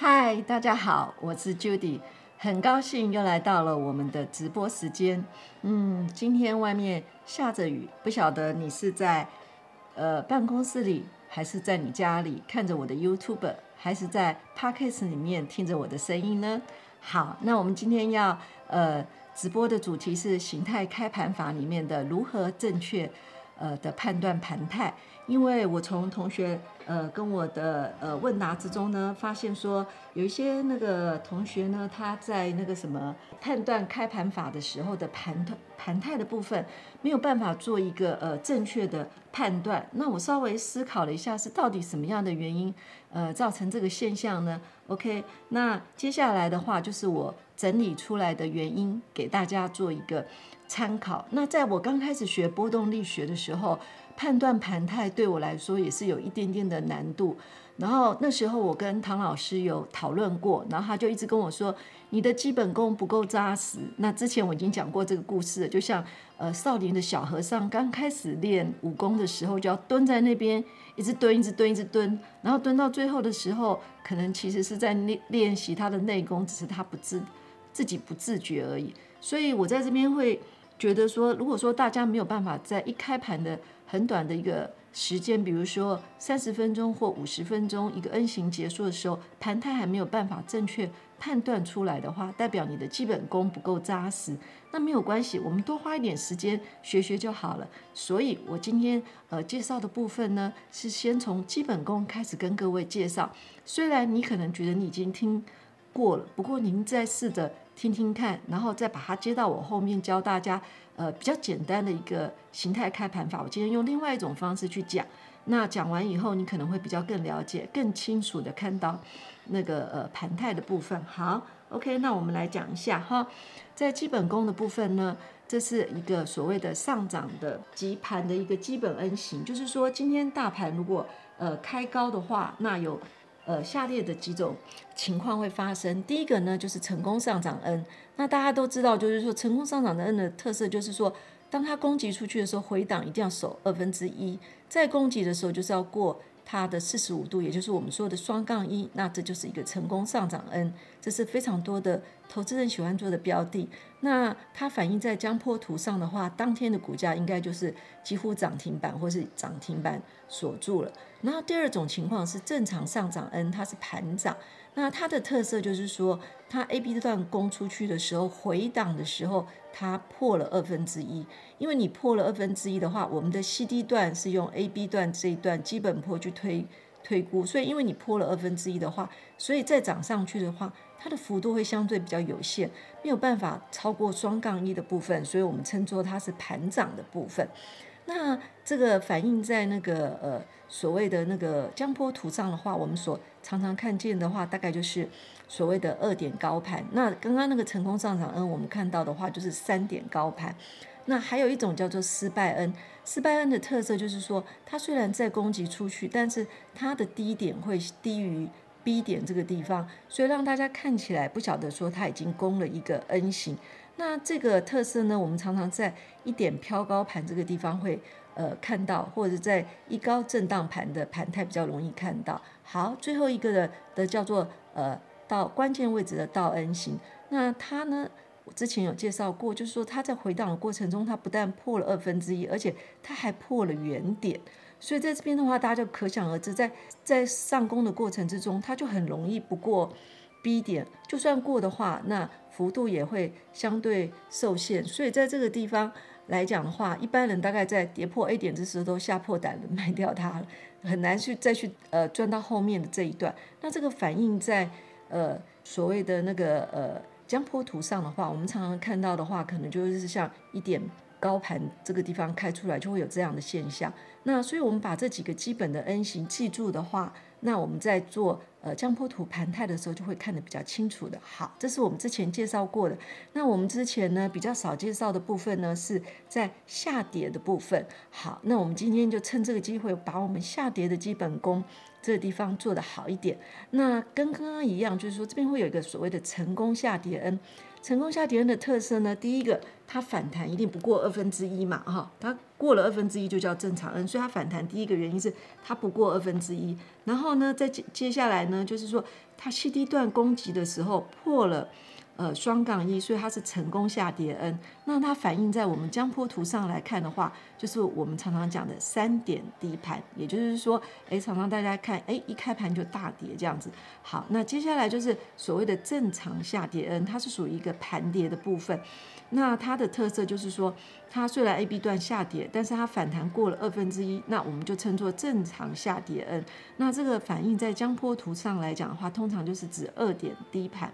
嗨，大家好，我是 Judy，很高兴又来到了我们的直播时间。嗯，今天外面下着雨，不晓得你是在呃办公室里，还是在你家里看着我的 YouTube，还是在 Podcast 里面听着我的声音呢？好，那我们今天要呃直播的主题是形态开盘法里面的如何正确呃的判断盘态。因为我从同学呃跟我的呃问答之中呢，发现说有一些那个同学呢，他在那个什么判断开盘法的时候的盘盘态的部分，没有办法做一个呃正确的判断。那我稍微思考了一下，是到底什么样的原因呃造成这个现象呢？OK，那接下来的话就是我整理出来的原因，给大家做一个参考。那在我刚开始学波动力学的时候。判断盘态对我来说也是有一点点的难度，然后那时候我跟唐老师有讨论过，然后他就一直跟我说，你的基本功不够扎实。那之前我已经讲过这个故事了，就像呃少林的小和尚刚开始练武功的时候，就要蹲在那边一直蹲，一直蹲，一直蹲，然后蹲到最后的时候，可能其实是在练练习他的内功，只是他不自自己不自觉而已。所以我在这边会觉得说，如果说大家没有办法在一开盘的很短的一个时间，比如说三十分钟或五十分钟，一个 N 型结束的时候，盘态还没有办法正确判断出来的话，代表你的基本功不够扎实。那没有关系，我们多花一点时间学学就好了。所以我今天呃介绍的部分呢，是先从基本功开始跟各位介绍。虽然你可能觉得你已经听过了，不过您再试着听听看，然后再把它接到我后面教大家。呃，比较简单的一个形态开盘法，我今天用另外一种方式去讲。那讲完以后，你可能会比较更了解、更清楚的看到那个呃盘态的部分。好，OK，那我们来讲一下哈，在基本功的部分呢，这是一个所谓的上涨的急盘的一个基本 N 型，就是说今天大盘如果呃开高的话，那有。呃，下列的几种情况会发生。第一个呢，就是成功上涨 N。那大家都知道，就是说成功上涨的 N 的特色，就是说，当它攻击出去的时候，回档一定要守二分之一。再攻击的时候，就是要过它的四十五度，也就是我们说的双杠一。那这就是一个成功上涨 N，这是非常多的投资人喜欢做的标的。那它反映在江波图上的话，当天的股价应该就是几乎涨停板或是涨停板锁住了。然后第二种情况是正常上涨 N，它是盘涨。那它的特色就是说，它 A B 段攻出去的时候，回档的时候，它破了二分之一。因为你破了二分之一的话，我们的 C D 段是用 A B 段这一段基本波去推推估，所以因为你破了二分之一的话，所以再涨上去的话，它的幅度会相对比较有限，没有办法超过双杠一的部分，所以我们称作它是盘涨的部分。那这个反映在那个呃。所谓的那个江波图上的话，我们所常常看见的话，大概就是所谓的二点高盘。那刚刚那个成功上涨 N，我们看到的话就是三点高盘。那还有一种叫做失败 N，失败 N 的特色就是说，它虽然在攻击出去，但是它的低点会低于 B 点这个地方，所以让大家看起来不晓得说它已经攻了一个 N 型。那这个特色呢，我们常常在一点飘高盘这个地方会。呃，看到或者在一高震荡盘的盘态比较容易看到。好，最后一个的的叫做呃到关键位置的倒 N 型，那它呢，我之前有介绍过，就是说它在回档的过程中，它不但破了二分之一，而且它还破了原点。所以在这边的话，大家就可想而知，在在上攻的过程之中，它就很容易不过 B 点，就算过的话，那幅度也会相对受限。所以在这个地方。来讲的话，一般人大概在跌破 A 点之时都吓破胆了，卖掉它了，很难去再去呃赚到后面的这一段。那这个反映在呃所谓的那个呃江波图上的话，我们常常看到的话，可能就是像一点高盘这个地方开出来，就会有这样的现象。那所以我们把这几个基本的 N 型记住的话，那我们在做。呃，江波图盘态的时候就会看得比较清楚的。好，这是我们之前介绍过的。那我们之前呢比较少介绍的部分呢，是在下跌的部分。好，那我们今天就趁这个机会，把我们下跌的基本功这个地方做得好一点。那跟刚刚一样，就是说这边会有一个所谓的成功下跌 N。成功下跌 N 的特色呢，第一个它反弹一定不过二分之一嘛，哈，它过了二分之一就叫正常 N，所以它反弹第一个原因是它不过二分之一。然后呢，在接接下来呢，就是说它 C D 段攻击的时候破了。呃，双杠一，所以它是成功下跌 N。那它反映在我们江波图上来看的话，就是我们常常讲的三点低盘，也就是说，哎，常常大家看，哎，一开盘就大跌这样子。好，那接下来就是所谓的正常下跌 N，它是属于一个盘跌的部分。那它的特色就是说，它虽然 A B 段下跌，但是它反弹过了二分之一，那我们就称作正常下跌 N。那这个反映在江波图上来讲的话，通常就是指二点低盘。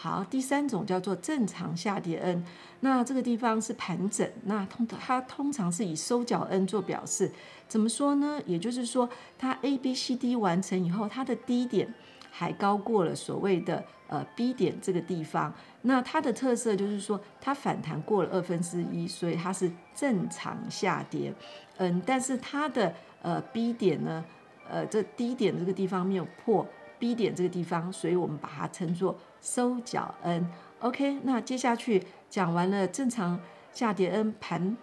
好，第三种叫做正常下跌 N，那这个地方是盘整，那通它通常是以收脚 N 做表示。怎么说呢？也就是说，它 A B C D 完成以后，它的低点还高过了所谓的呃 B 点这个地方。那它的特色就是说，它反弹过了二分之一，所以它是正常下跌嗯。但是它的呃 B 点呢，呃这低点这个地方没有破 B 点这个地方，所以我们把它称作。收脚 N，OK，那接下去讲完了正常下跌 N 盘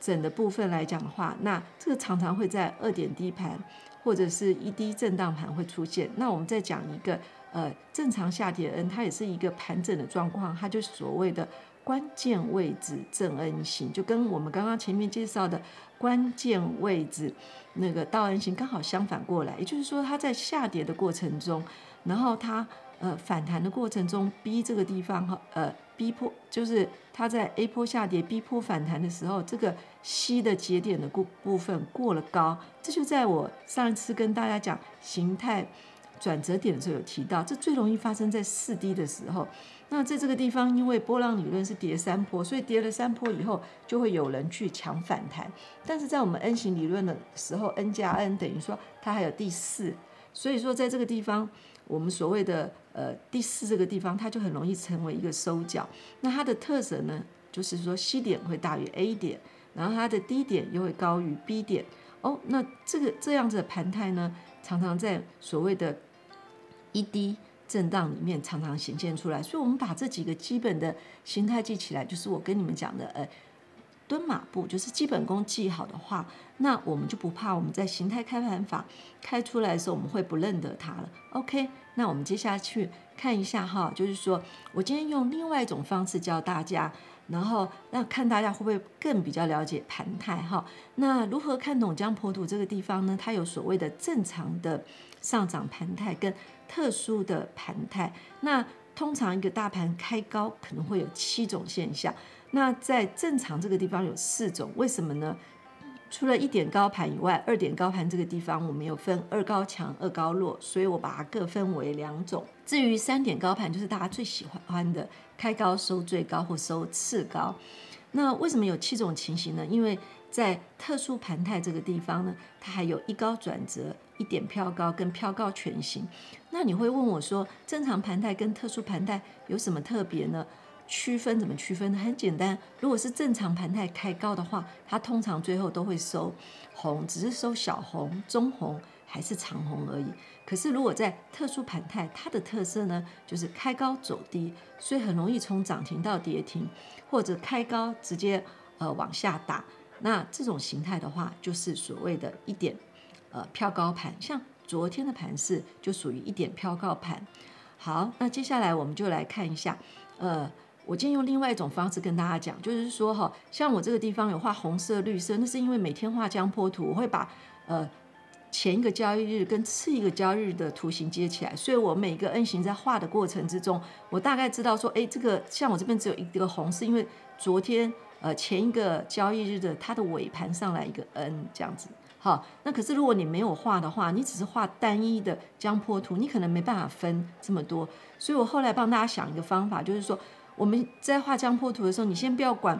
整的部分来讲的话，那这个常常会在二点低盘或者是一低震荡盘会出现。那我们再讲一个呃正常下跌 N，它也是一个盘整的状况，它就是所谓的关键位置正 N 型，就跟我们刚刚前面介绍的关键位置那个倒 N 型刚好相反过来，也就是说它在下跌的过程中，然后它。呃，反弹的过程中，B 这个地方哈，呃，B 波就是它在 A 坡下跌，B 波反弹的时候，这个 C 的节点的部部分过了高，这就在我上一次跟大家讲形态转折点的时候有提到，这最容易发生在四 D 的时候。那在这个地方，因为波浪理论是跌三波，所以跌了三波以后，就会有人去抢反弹。但是在我们 N 型理论的时候，N 加 N 等于说它还有第四，所以说在这个地方。我们所谓的呃第四这个地方，它就很容易成为一个收脚。那它的特色呢，就是说 C 点会大于 A 点，然后它的低点又会高于 B 点。哦，那这个这样子的盘态呢，常常在所谓的一低震荡里面常常显现出来。所以，我们把这几个基本的形态记起来，就是我跟你们讲的，呃。蹲马步就是基本功记好的话，那我们就不怕我们在形态开盘法开出来的时候，我们会不认得它了。OK，那我们接下去看一下哈，就是说我今天用另外一种方式教大家，然后那看大家会不会更比较了解盘态哈。那如何看懂江婆土这个地方呢？它有所谓的正常的上涨盘态跟特殊的盘态。那通常一个大盘开高可能会有七种现象。那在正常这个地方有四种，为什么呢？除了一点高盘以外，二点高盘这个地方我们有分二高强、二高弱，所以我把它各分为两种。至于三点高盘，就是大家最喜欢的开高收最高或收次高。那为什么有七种情形呢？因为在特殊盘态这个地方呢，它还有一高转折、一点飘高跟飘高全形。那你会问我说，正常盘态跟特殊盘态有什么特别呢？区分怎么区分呢？很简单，如果是正常盘态开高的话，它通常最后都会收红，只是收小红、中红还是长红而已。可是如果在特殊盘态，它的特色呢，就是开高走低，所以很容易从涨停到跌停，或者开高直接呃往下打。那这种形态的话，就是所谓的一点呃飘高盘，像昨天的盘势就属于一点飘高盘。好，那接下来我们就来看一下呃。我今天用另外一种方式跟大家讲，就是说哈，像我这个地方有画红色、绿色，那是因为每天画江波图，我会把呃前一个交易日跟次一个交易日的图形接起来，所以我每个 N 型在画的过程之中，我大概知道说，哎，这个像我这边只有一个红，是因为昨天呃前一个交易日的它的尾盘上来一个 N 这样子。好，那可是如果你没有画的话，你只是画单一的江波图，你可能没办法分这么多。所以我后来帮大家想一个方法，就是说。我们在画江波图的时候，你先不要管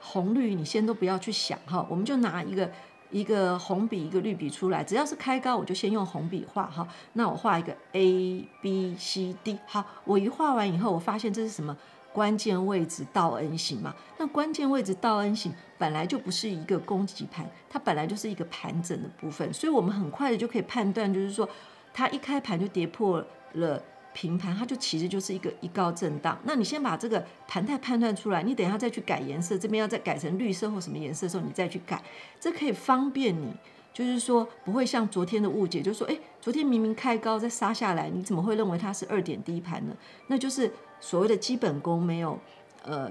红绿，你先都不要去想哈，我们就拿一个一个红笔一个绿笔出来，只要是开高，我就先用红笔画哈。那我画一个 A B C D，好，我一画完以后，我发现这是什么关键位置倒 N 型嘛？那关键位置倒 N 型本来就不是一个攻击盘，它本来就是一个盘整的部分，所以我们很快的就可以判断，就是说它一开盘就跌破了平盘，它就其实就是一个一高震荡。那你先把这个盘态判断出来，你等一下再去改颜色，这边要再改成绿色或什么颜色的时候，你再去改，这可以方便你，就是说不会像昨天的误解，就是说，哎，昨天明明开高再杀下来，你怎么会认为它是二点低盘呢？那就是所谓的基本功没有，呃，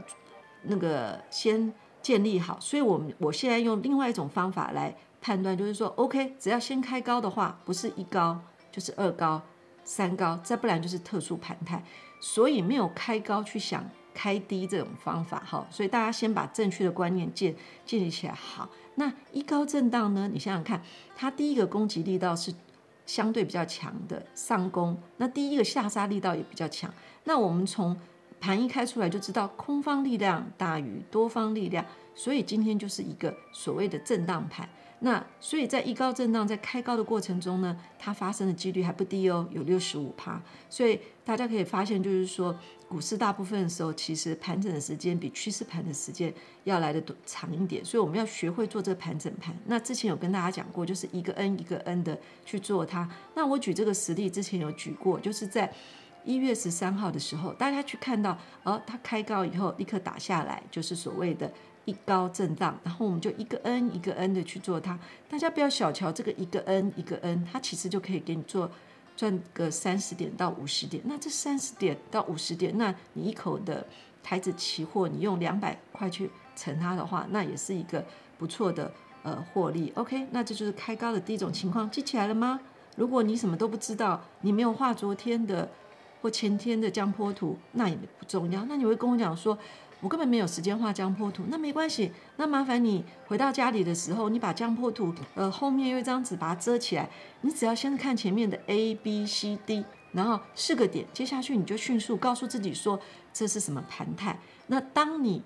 那个先建立好。所以我们我现在用另外一种方法来判断，就是说，OK，只要先开高的话，不是一高就是二高、三高，再不然就是特殊盘态。所以没有开高去想开低这种方法，哈。所以大家先把正确的观念建建立起来，好。那一高震荡呢？你想想看，它第一个攻击力道是相对比较强的上攻，那第一个下杀力道也比较强。那我们从盘一开出来就知道，空方力量大于多方力量，所以今天就是一个所谓的震荡盘。那所以在一高震荡在开高的过程中呢，它发生的几率还不低哦，有六十五趴。所以大家可以发现，就是说股市大部分的时候，其实盘整的时间比趋势盘的时间要来得多长一点。所以我们要学会做这个盘整盘。那之前有跟大家讲过，就是一个 N 一个 N 的去做它。那我举这个实例之前有举过，就是在一月十三号的时候，大家去看到，哦，它开高以后立刻打下来，就是所谓的。一高震荡，然后我们就一个 N 一个 N 的去做它。大家不要小瞧这个一个 N 一个 N，它其实就可以给你做赚个三十点到五十点。那这三十点到五十点，那你一口的台子期货，你用两百块去乘它的话，那也是一个不错的呃获利。OK，那这就是开高的第一种情况，记起来了吗？如果你什么都不知道，你没有画昨天的或前天的江坡图，那也不重要。那你会跟我讲说，我根本没有时间画江坡图，那没关系，那麻烦你回到家里的时候，你把江坡图呃后面有一张纸把它遮起来，你只要先看前面的 A B C D，然后四个点，接下去你就迅速告诉自己说这是什么盘态。那当你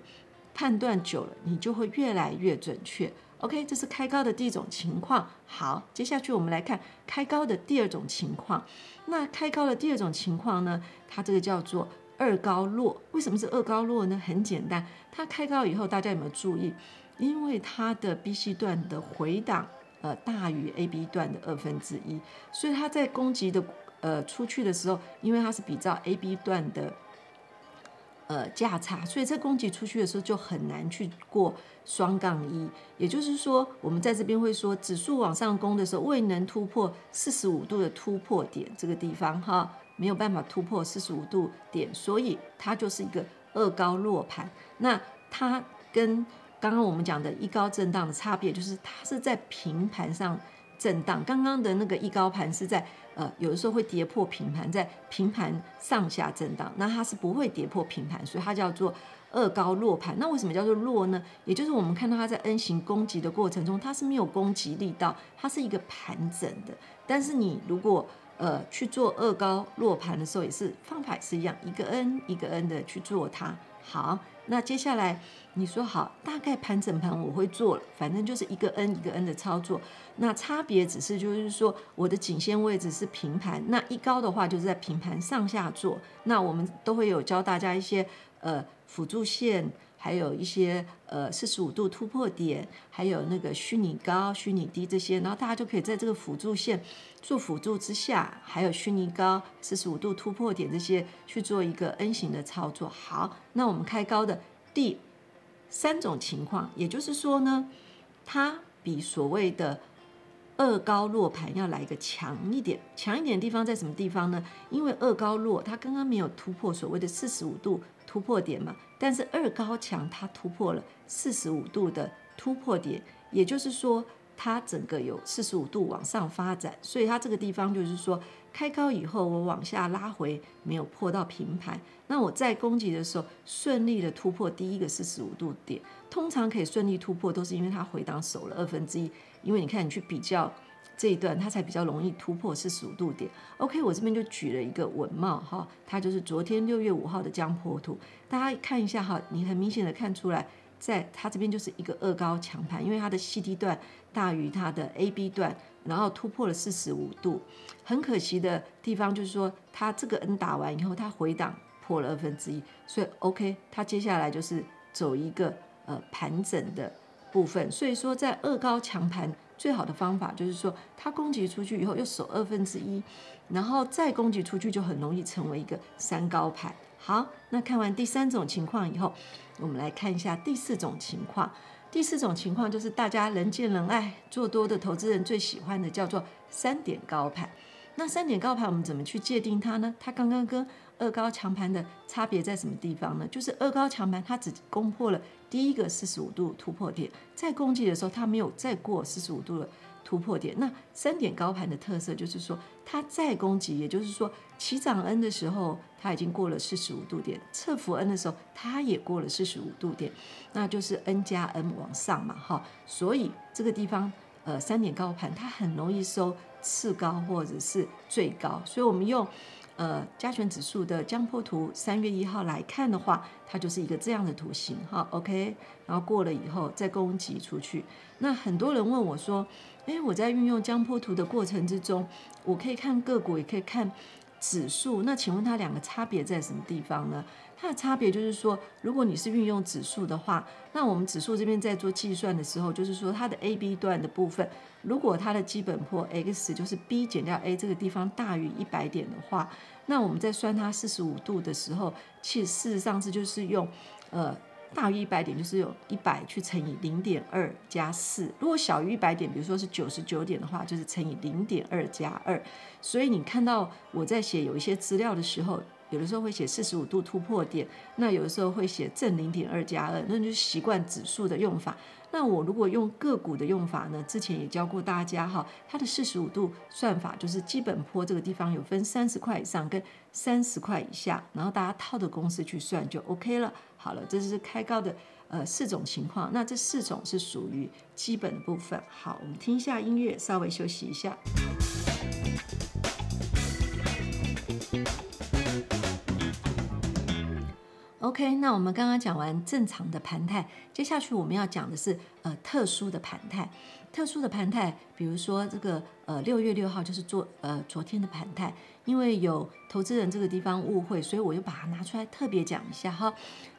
判断久了，你就会越来越准确。OK，这是开高的第一种情况。好，接下去我们来看开高的第二种情况。那开高的第二种情况呢，它这个叫做。二高落，为什么是二高落呢？很简单，它开高以后，大家有没有注意？因为它的 B C 段的回档呃大于 A B 段的二分之一，所以它在攻击的呃出去的时候，因为它是比照 A B 段的呃价差，所以在攻击出去的时候就很难去过双杠一。也就是说，我们在这边会说，指数往上攻的时候未能突破四十五度的突破点这个地方哈。没有办法突破四十五度点，所以它就是一个二高落盘。那它跟刚刚我们讲的一高震荡的差别，就是它是在平盘上震荡。刚刚的那个一高盘是在呃有的时候会跌破平盘，在平盘上下震荡。那它是不会跌破平盘，所以它叫做二高落盘。那为什么叫做落呢？也就是我们看到它在 N 型攻击的过程中，它是没有攻击力道，它是一个盘整的。但是你如果呃，去做二高落盘的时候，也是方法也是一样，一个 N 一个 N 的去做它。好，那接下来你说好，大概盘整盘我会做了，反正就是一个 N 一个 N 的操作。那差别只是就是说，我的颈线位置是平盘，那一高的话就是在平盘上下做。那我们都会有教大家一些呃辅助线。还有一些呃四十五度突破点，还有那个虚拟高、虚拟低这些，然后大家就可以在这个辅助线做辅助之下，还有虚拟高、四十五度突破点这些去做一个 N 型的操作。好，那我们开高的第三种情况，也就是说呢，它比所谓的二高落盘要来一个强一点，强一点的地方在什么地方呢？因为二高落它刚刚没有突破所谓的四十五度。突破点嘛，但是二高强它突破了四十五度的突破点，也就是说它整个有四十五度往上发展，所以它这个地方就是说开高以后我往下拉回没有破到平盘，那我在攻击的时候顺利的突破第一个四十五度点，通常可以顺利突破都是因为它回档守了二分之一，因为你看你去比较。这一段它才比较容易突破四十五度点。OK，我这边就举了一个稳懋哈，它就是昨天六月五号的江坡图，大家看一下哈，你很明显的看出来，在它这边就是一个二高强盘，因为它的 CD 段大于它的 AB 段，然后突破了四十五度。很可惜的地方就是说，它这个 N 打完以后，它回档破了二分之一，所以 OK，它接下来就是走一个呃盘整的部分。所以说，在二高强盘。最好的方法就是说，它攻击出去以后又守二分之一，然后再攻击出去就很容易成为一个三高盘。好，那看完第三种情况以后，我们来看一下第四种情况。第四种情况就是大家人见人爱、做多的投资人最喜欢的，叫做三点高盘。那三点高盘我们怎么去界定它呢？它刚刚跟二高强盘的差别在什么地方呢？就是二高强盘它只攻破了第一个四十五度突破点，在攻击的时候它没有再过四十五度的突破点。那三点高盘的特色就是说，它再攻击，也就是说起涨 N 的时候它已经过了四十五度点，侧幅 N 的时候它也过了四十五度点，那就是 N 加 N 往上嘛，哈。所以这个地方呃三点高盘它很容易收次高或者是最高，所以我们用。呃，加权指数的江波图，三月一号来看的话，它就是一个这样的图形，哈，OK，然后过了以后再供给出去。那很多人问我说，诶，我在运用江波图的过程之中，我可以看个股，也可以看指数，那请问它两个差别在什么地方呢？它的差别就是说，如果你是运用指数的话，那我们指数这边在做计算的时候，就是说它的 A、B 段的部分，如果它的基本波 X 就是 B 减掉 A 这个地方大于一百点的话，那我们在算它四十五度的时候，其实事实上是就是用呃大于一百点，就是用一百去乘以零点二加四；如果小于一百点，比如说是九十九点的话，就是乘以零点二加二。所以你看到我在写有一些资料的时候。有的时候会写四十五度突破点，那有的时候会写正零点二加二，那就习惯指数的用法。那我如果用个股的用法呢？之前也教过大家哈，它的四十五度算法就是基本坡这个地方有分三十块以上跟三十块以下，然后大家套的公式去算就 OK 了。好了，这是开高的呃四种情况，那这四种是属于基本的部分。好，我们听一下音乐，稍微休息一下。OK，那我们刚刚讲完正常的盘态，接下去我们要讲的是呃特殊的盘态。特殊的盘态，比如说这个呃六月六号就是做呃昨天的盘态，因为有投资人这个地方误会，所以我又把它拿出来特别讲一下哈。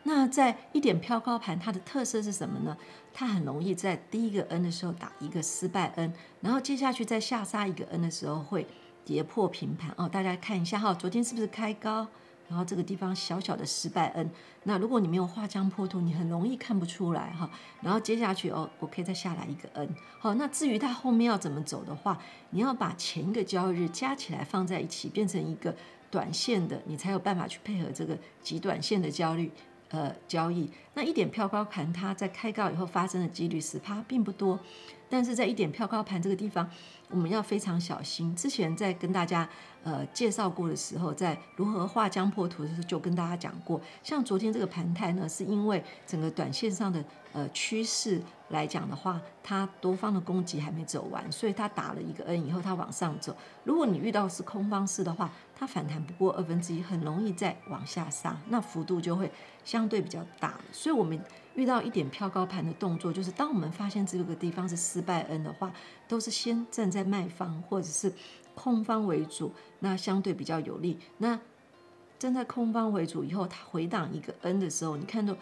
那在一点飘高盘，它的特色是什么呢？它很容易在第一个 N 的时候打一个失败 N，然后接下去在下杀一个 N 的时候会跌破平盘哦。大家看一下哈，昨天是不是开高？然后这个地方小小的失败 N，那如果你没有画江坡图，你很容易看不出来哈。然后接下去哦，我可以再下来一个 N。好，那至于它后面要怎么走的话，你要把前一个交易日加起来放在一起，变成一个短线的，你才有办法去配合这个极短线的交易。呃，交易。那一点飘高盘，它在开高以后发生的几率十趴并不多，但是在一点飘高盘这个地方，我们要非常小心。之前在跟大家呃介绍过的时候，在如何画江破图的时候，就跟大家讲过，像昨天这个盘态呢，是因为整个短线上的呃趋势来讲的话，它多方的攻击还没走完，所以它打了一个 N 以后，它往上走。如果你遇到是空方式的话，它反弹不过二分之一，很容易再往下杀，那幅度就会相对比较大。所以，我们遇到一点飘高盘的动作，就是当我们发现这个地方是失败 N 的话，都是先站在卖方或者是空方为主，那相对比较有利。那站在空方为主以后，它回档一个 N 的时候，你看到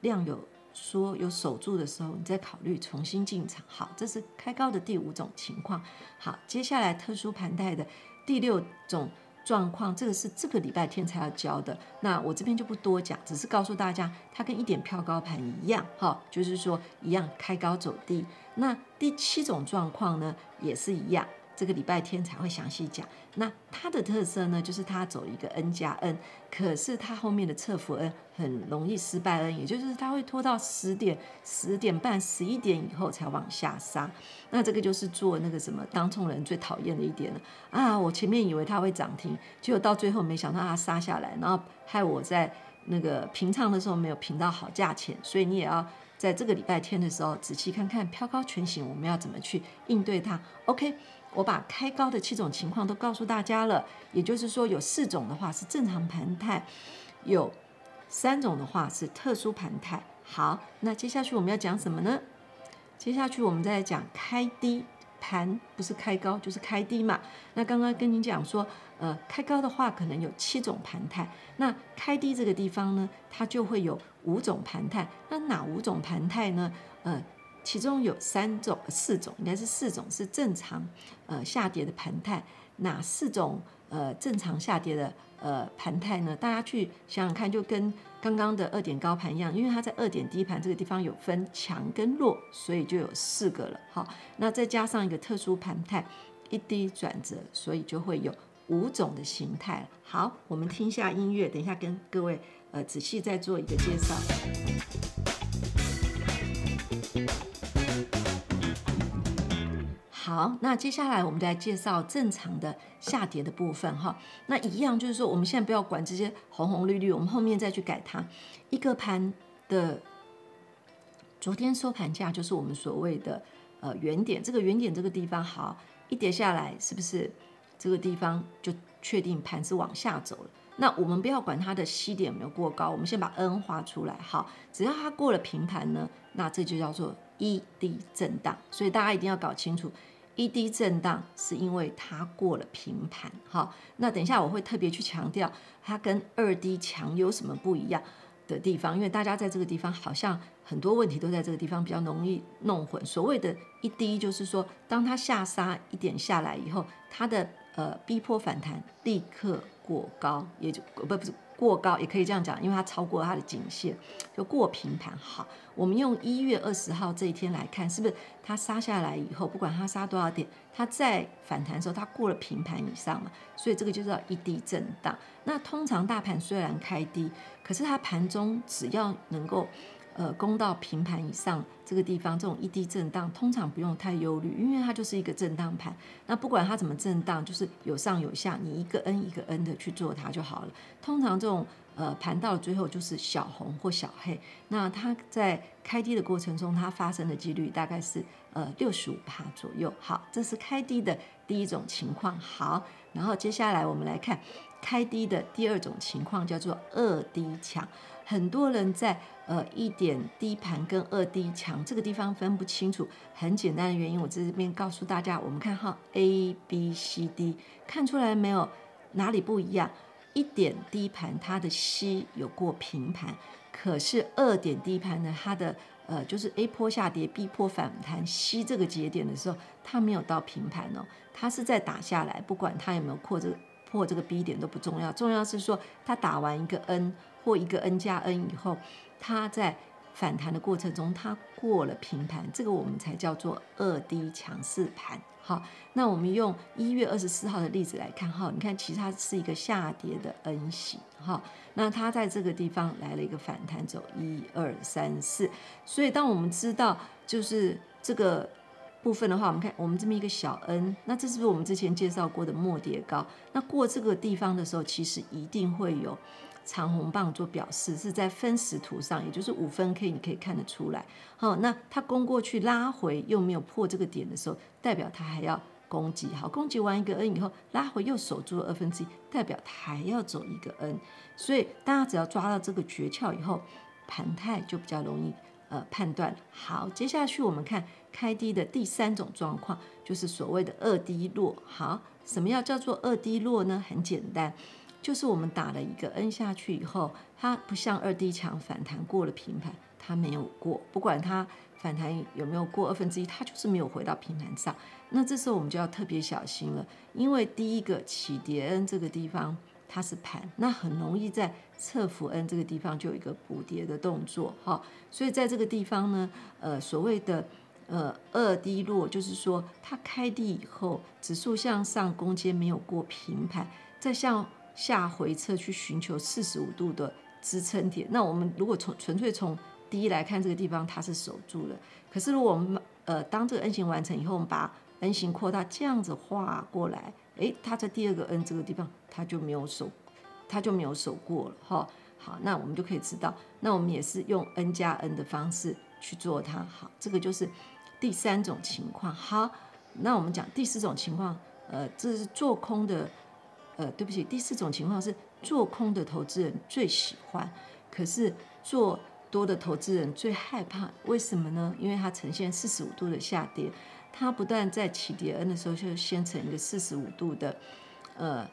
量有说有守住的时候，你再考虑重新进场。好，这是开高的第五种情况。好，接下来特殊盘带的第六种。状况，这个是这个礼拜天才要教的。那我这边就不多讲，只是告诉大家，它跟一点票高盘一样，哈，就是说一样开高走低。那第七种状况呢，也是一样。这个礼拜天才会详细讲。那它的特色呢，就是它走一个 N 加 N，可是它后面的侧幅 N 很容易失败 N，也就是它会拖到十点、十点半、十一点以后才往下杀。那这个就是做那个什么当冲人最讨厌的一点了啊！我前面以为它会涨停，结果到最后没想到它杀下来，然后害我在那个平仓的时候没有平到好价钱。所以你也要在这个礼拜天的时候仔细看看飘高权型，我们要怎么去应对它。OK。我把开高的七种情况都告诉大家了，也就是说有四种的话是正常盘态，有三种的话是特殊盘态。好，那接下去我们要讲什么呢？接下去我们再来讲开低盘，不是开高就是开低嘛。那刚刚跟你讲说，呃，开高的话可能有七种盘态，那开低这个地方呢，它就会有五种盘态。那哪五种盘态呢？呃。其中有三种、四种，应该是四种是正常呃下跌的盘态。哪四种呃正常下跌的呃盘态呢？大家去想想看，就跟刚刚的二点高盘一样，因为它在二点低盘这个地方有分强跟弱，所以就有四个了。好，那再加上一个特殊盘态，一低转折，所以就会有五种的形态。好，我们听一下音乐，等一下跟各位呃仔细再做一个介绍。好，那接下来我们来介绍正常的下跌的部分哈。那一样就是说，我们现在不要管这些红红绿绿，我们后面再去改它。一个盘的昨天收盘价就是我们所谓的呃原点，这个原点这个地方好，一跌下来是不是这个地方就确定盘是往下走了？那我们不要管它的 C 点有没有过高，我们先把 N 画出来。好，只要它过了平盘呢，那这就叫做一低震荡。所以大家一定要搞清楚。一低震荡是因为它过了平盘，好，那等一下我会特别去强调它跟二低强有什么不一样的地方，因为大家在这个地方好像很多问题都在这个地方比较容易弄混。所谓的一低就是说，当它下杀一点下来以后，它的呃逼迫反弹立刻过高，也就不不是。过高也可以这样讲，因为它超过它的颈线，就过平盘。好，我们用一月二十号这一天来看，是不是它杀下来以后，不管它杀多少点，它在反弹的时候，它过了平盘以上嘛，所以这个就叫一低震荡。那通常大盘虽然开低，可是它盘中只要能够。呃，攻到平盘以上这个地方，这种一低震荡通常不用太忧虑，因为它就是一个震荡盘。那不管它怎么震荡，就是有上有下，你一个 N 一个 N 的去做它就好了。通常这种呃盘到了最后就是小红或小黑，那它在开低的过程中，它发生的几率大概是呃六十五帕左右。好，这是开低的第一种情况。好，然后接下来我们来看开低的第二种情况，叫做二低强。很多人在呃一点低盘跟二低强这个地方分不清楚，很简单的原因，我在这边告诉大家，我们看哈 A B C D 看出来没有哪里不一样？一点低盘它的 C 有过平盘，可是二点低盘呢，它的呃就是 A 坡下跌 B 坡反弹 C 这个节点的时候，它没有到平盘哦，它是在打下来，不管它有没有破这个破这个 B 点都不重要，重要是说它打完一个 N。或一个 N 加 N 以后，它在反弹的过程中，它过了平盘，这个我们才叫做二低强势盘。好，那我们用一月二十四号的例子来看，哈，你看其实它是一个下跌的 N 型，哈，那它在这个地方来了一个反弹，走一二三四，所以当我们知道就是这个部分的话，我们看我们这么一个小 N，那这是不是我们之前介绍过的末跌高？那过这个地方的时候，其实一定会有。长红棒做表示是在分时图上，也就是五分 K，你可以看得出来。好，那它攻过去拉回又没有破这个点的时候，代表它还要攻击。好，攻击完一个 N 以后，拉回又守住了二分之一，代表它还要走一个 N。所以大家只要抓到这个诀窍以后，盘态就比较容易呃判断。好，接下去我们看开低的第三种状况，就是所谓的二低落。好，什么要叫做二低落呢？很简单。就是我们打了一个 N 下去以后，它不像二低强反弹过了平盘，它没有过，不管它反弹有没有过二分之一，它就是没有回到平盘上。那这时候我们就要特别小心了，因为第一个起跌 N 这个地方它是盘，那很容易在侧幅 N 这个地方就有一个补跌的动作哈。所以在这个地方呢，呃，所谓的呃二低落，就是说它开低以后，指数向上攻坚没有过平盘，再向下回撤去寻求四十五度的支撑点。那我们如果从纯粹从第一来看，这个地方它是守住了。可是如果我们呃当这个 N 型完成以后，我们把 N 型扩大这样子画过来，诶，它在第二个 N 这个地方它就没有守，它就没有守过了哈。好，那我们就可以知道，那我们也是用 N 加 N 的方式去做它。好，这个就是第三种情况。好，那我们讲第四种情况，呃，这是做空的。呃，对不起，第四种情况是做空的投资人最喜欢，可是做多的投资人最害怕，为什么呢？因为它呈现四十五度的下跌，它不但在起跌 N 的时候就先成一个四十五度的呃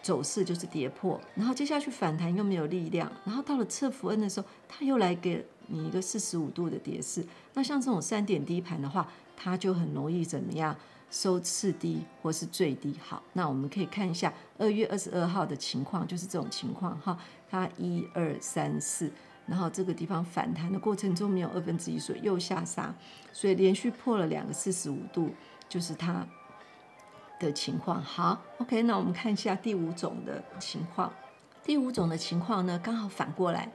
走势，就是跌破，然后接下去反弹又没有力量，然后到了侧幅 N 的时候，它又来给你一个四十五度的跌势。那像这种三点低盘的话，它就很容易怎么样收次低或是最低。好，那我们可以看一下二月二十二号的情况，就是这种情况哈，它一二三四。然后这个地方反弹的过程中没有二分之一，所以又下杀，所以连续破了两个四十五度，就是它的情况。好，OK，那我们看一下第五种的情况。第五种的情况呢，刚好反过来，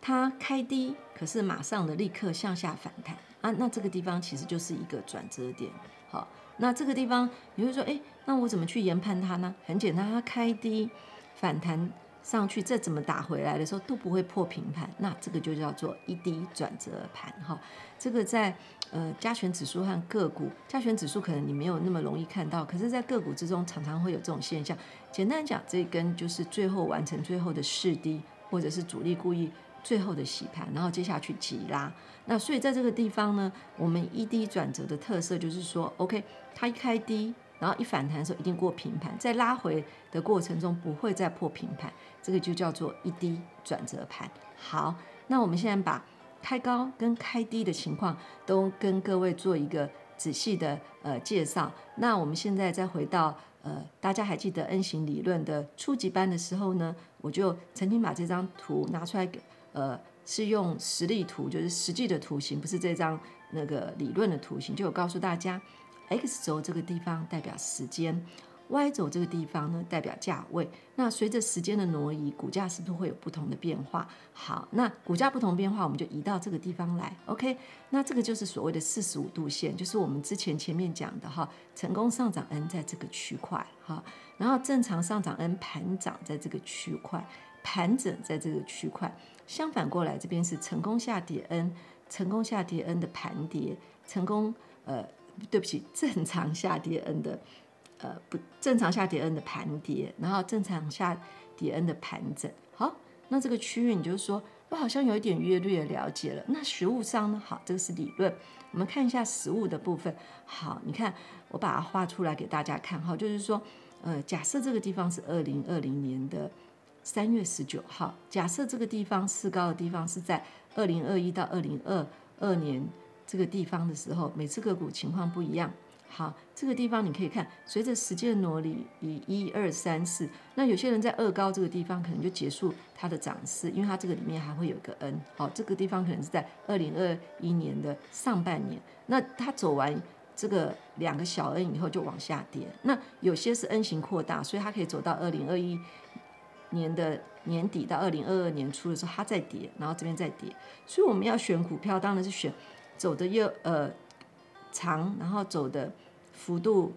它开低，可是马上的立刻向下反弹啊，那这个地方其实就是一个转折点。好，那这个地方你会说，哎，那我怎么去研判它呢？很简单，它开低反弹。上去再怎么打回来的时候都不会破平盘，那这个就叫做一低转折盘哈。这个在呃加权指数和个股，加权指数可能你没有那么容易看到，可是，在个股之中常常会有这种现象。简单讲，这一根就是最后完成最后的试低，或者是主力故意最后的洗盘，然后接下去急拉。那所以在这个地方呢，我们一低转折的特色就是说，OK，它一开低。然后一反弹的时候一定过平盘，在拉回的过程中不会再破平盘，这个就叫做一低转折盘。好，那我们现在把开高跟开低的情况都跟各位做一个仔细的呃介绍。那我们现在再回到呃，大家还记得 N 型理论的初级班的时候呢，我就曾经把这张图拿出来给呃，是用实例图，就是实际的图形，不是这张那个理论的图形，就有告诉大家。X 轴这个地方代表时间，Y 轴这个地方呢代表价位。那随着时间的挪移，股价是不是会有不同的变化？好，那股价不同变化，我们就移到这个地方来。OK，那这个就是所谓的四十五度线，就是我们之前前面讲的哈，成功上涨 N 在这个区块哈，然后正常上涨 N 盘涨在这个区块，盘整在这个区块。相反过来，这边是成功下跌 N，成功下跌 N 的盘跌，成功呃。对不起，正常下跌 N 的，呃，不正常下跌 N 的盘跌，然后正常下跌 N 的盘整。好，那这个区域你就说，我好像有一点略略了解了。那实务上呢？好，这个是理论。我们看一下实务的部分。好，你看我把它画出来给大家看。哈，就是说，呃，假设这个地方是二零二零年的三月十九号，假设这个地方四高的地方是在二零二一到二零二二年。这个地方的时候，每次个股情况不一样。好，这个地方你可以看，随着时间的挪移，以一二三四，那有些人在二高这个地方可能就结束它的涨势，因为它这个里面还会有一个 N。好，这个地方可能是在二零二一年的上半年，那它走完这个两个小 N 以后就往下跌。那有些是 N 型扩大，所以它可以走到二零二一年的年底到二零二二年初的时候，它在跌，然后这边再跌。所以我们要选股票，当然是选。走的越呃长，然后走的幅度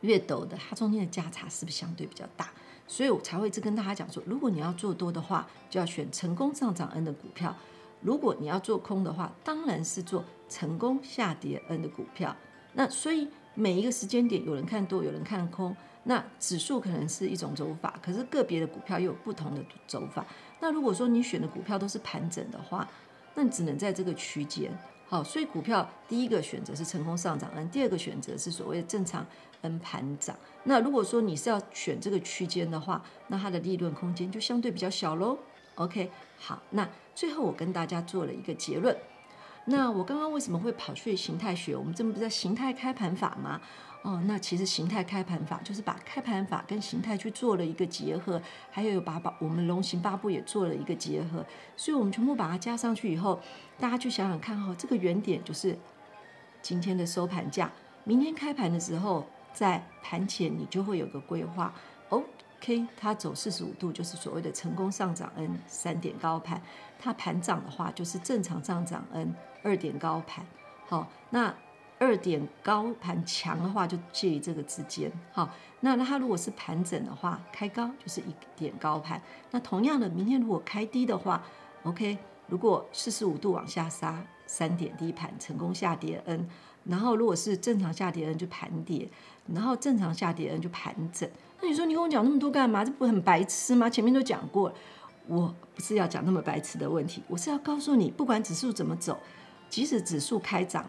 越陡的，它中间的价差是不是相对比较大？所以我才会一直跟大家讲说，如果你要做多的话，就要选成功上涨 N 的股票；如果你要做空的话，当然是做成功下跌 N 的股票。那所以每一个时间点，有人看多，有人看空。那指数可能是一种走法，可是个别的股票又有不同的走法。那如果说你选的股票都是盘整的话，那你只能在这个区间。好，所以股票第一个选择是成功上涨 N，第二个选择是所谓的正常 N 盘涨。那如果说你是要选这个区间的话，那它的利润空间就相对比较小喽。OK，好，那最后我跟大家做了一个结论。那我刚刚为什么会跑去形态学？我们这不是在形态开盘法吗？哦，那其实形态开盘法就是把开盘法跟形态去做了一个结合，还有把把我们龙行八步也做了一个结合，所以我们全部把它加上去以后，大家去想想看哈、哦，这个原点就是今天的收盘价，明天开盘的时候，在盘前你就会有个规划。OK，它走四十五度就是所谓的成功上涨 N 三点高盘，它盘涨的话就是正常上涨 N 二点高盘。好，那。二点高盘强的话，就介于这个之间。好，那它如果是盘整的话，开高就是一点高盘。那同样的，明天如果开低的话，OK，如果四十五度往下杀，三点低盘成功下跌 N。然后如果是正常下跌 N 就盘跌，然后正常下跌 N 就盘整。那你说你跟我讲那么多干嘛？这不很白痴吗？前面都讲过了，我不是要讲那么白痴的问题，我是要告诉你，不管指数怎么走，即使指数开涨。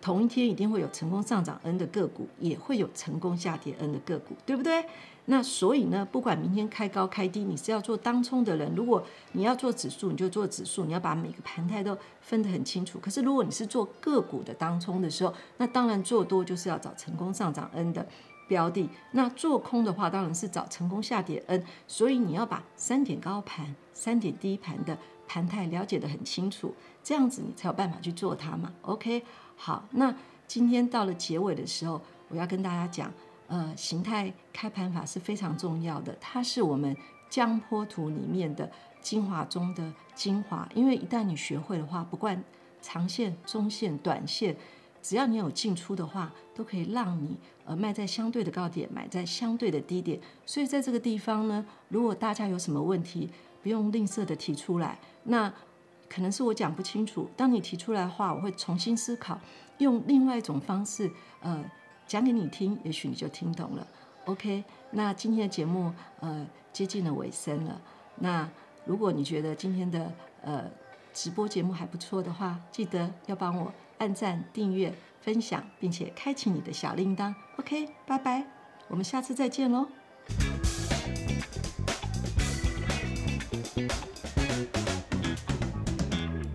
同一天一定会有成功上涨 N 的个股，也会有成功下跌 N 的个股，对不对？那所以呢，不管明天开高开低，你是要做当冲的人，如果你要做指数，你就做指数，你要把每个盘态都分得很清楚。可是如果你是做个股的当冲的时候，那当然做多就是要找成功上涨 N 的标的，那做空的话当然是找成功下跌 N。所以你要把三点高盘、三点低盘的盘态了解得很清楚，这样子你才有办法去做它嘛。OK，好，那今天到了结尾的时候，我要跟大家讲。呃，形态开盘法是非常重要的，它是我们江波图里面的精华中的精华。因为一旦你学会的话，不管长线、中线、短线，只要你有进出的话，都可以让你呃卖在相对的高点，买在相对的低点。所以在这个地方呢，如果大家有什么问题，不用吝啬的提出来。那可能是我讲不清楚，当你提出来的话，我会重新思考，用另外一种方式，呃。讲给你听，也许你就听懂了。OK，那今天的节目呃接近了尾声了。那如果你觉得今天的呃直播节目还不错的话，记得要帮我按赞、订阅、分享，并且开启你的小铃铛。OK，拜拜，我们下次再见喽。